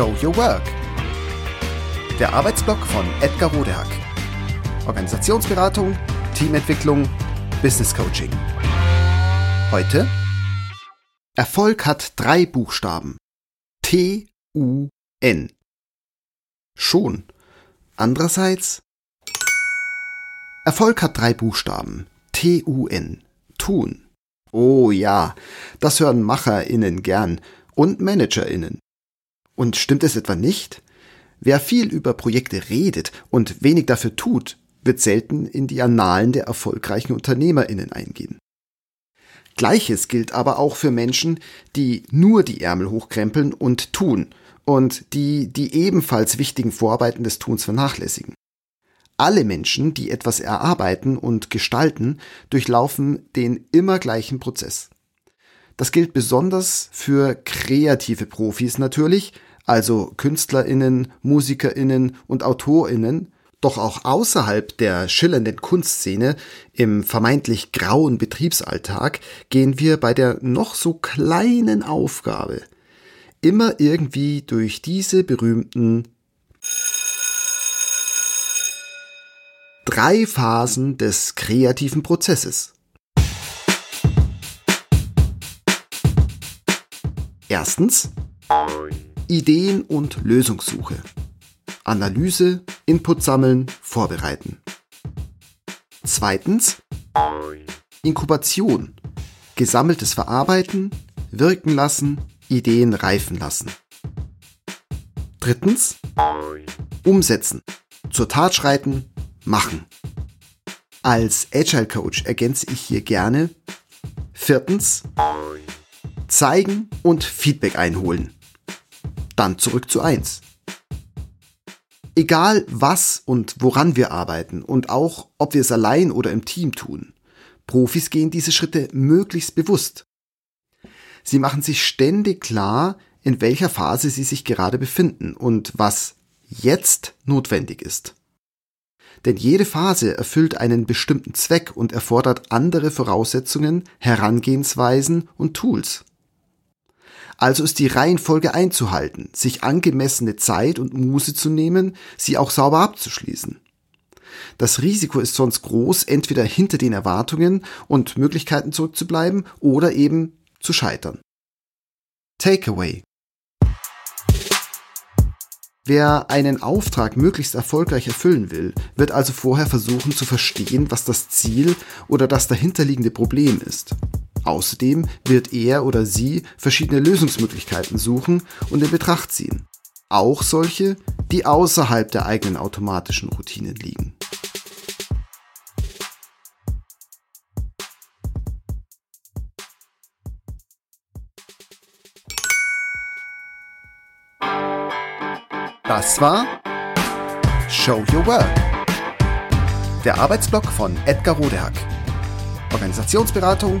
Show Your Work. Der Arbeitsblock von Edgar Rodehack. Organisationsberatung, Teamentwicklung, Business Coaching. Heute Erfolg hat drei Buchstaben. T-U-N. Schon. Andererseits Erfolg hat drei Buchstaben. T-U-N. Tun. Oh ja, das hören MacherInnen gern und ManagerInnen. Und stimmt es etwa nicht? Wer viel über Projekte redet und wenig dafür tut, wird selten in die Annalen der erfolgreichen UnternehmerInnen eingehen. Gleiches gilt aber auch für Menschen, die nur die Ärmel hochkrempeln und tun und die die ebenfalls wichtigen Vorarbeiten des Tuns vernachlässigen. Alle Menschen, die etwas erarbeiten und gestalten, durchlaufen den immer gleichen Prozess. Das gilt besonders für kreative Profis natürlich, also Künstlerinnen, Musikerinnen und Autorinnen, doch auch außerhalb der schillernden Kunstszene im vermeintlich grauen Betriebsalltag gehen wir bei der noch so kleinen Aufgabe immer irgendwie durch diese berühmten drei Phasen des kreativen Prozesses. Erstens Ideen und Lösungssuche. Analyse, Input sammeln, vorbereiten. Zweitens Inkubation. Gesammeltes Verarbeiten, wirken lassen, Ideen reifen lassen. Drittens Umsetzen. Zur Tat schreiten, machen. Als Agile Coach ergänze ich hier gerne. Viertens zeigen und Feedback einholen. Dann zurück zu eins. Egal was und woran wir arbeiten und auch ob wir es allein oder im Team tun, Profis gehen diese Schritte möglichst bewusst. Sie machen sich ständig klar, in welcher Phase sie sich gerade befinden und was jetzt notwendig ist. Denn jede Phase erfüllt einen bestimmten Zweck und erfordert andere Voraussetzungen, Herangehensweisen und Tools. Also ist die Reihenfolge einzuhalten, sich angemessene Zeit und Muße zu nehmen, sie auch sauber abzuschließen. Das Risiko ist sonst groß, entweder hinter den Erwartungen und Möglichkeiten zurückzubleiben oder eben zu scheitern. Takeaway. Wer einen Auftrag möglichst erfolgreich erfüllen will, wird also vorher versuchen zu verstehen, was das Ziel oder das dahinterliegende Problem ist. Außerdem wird er oder sie verschiedene Lösungsmöglichkeiten suchen und in Betracht ziehen. Auch solche, die außerhalb der eigenen automatischen Routinen liegen. Das war Show Your Work. Der Arbeitsblock von Edgar Rodehack. Organisationsberatung,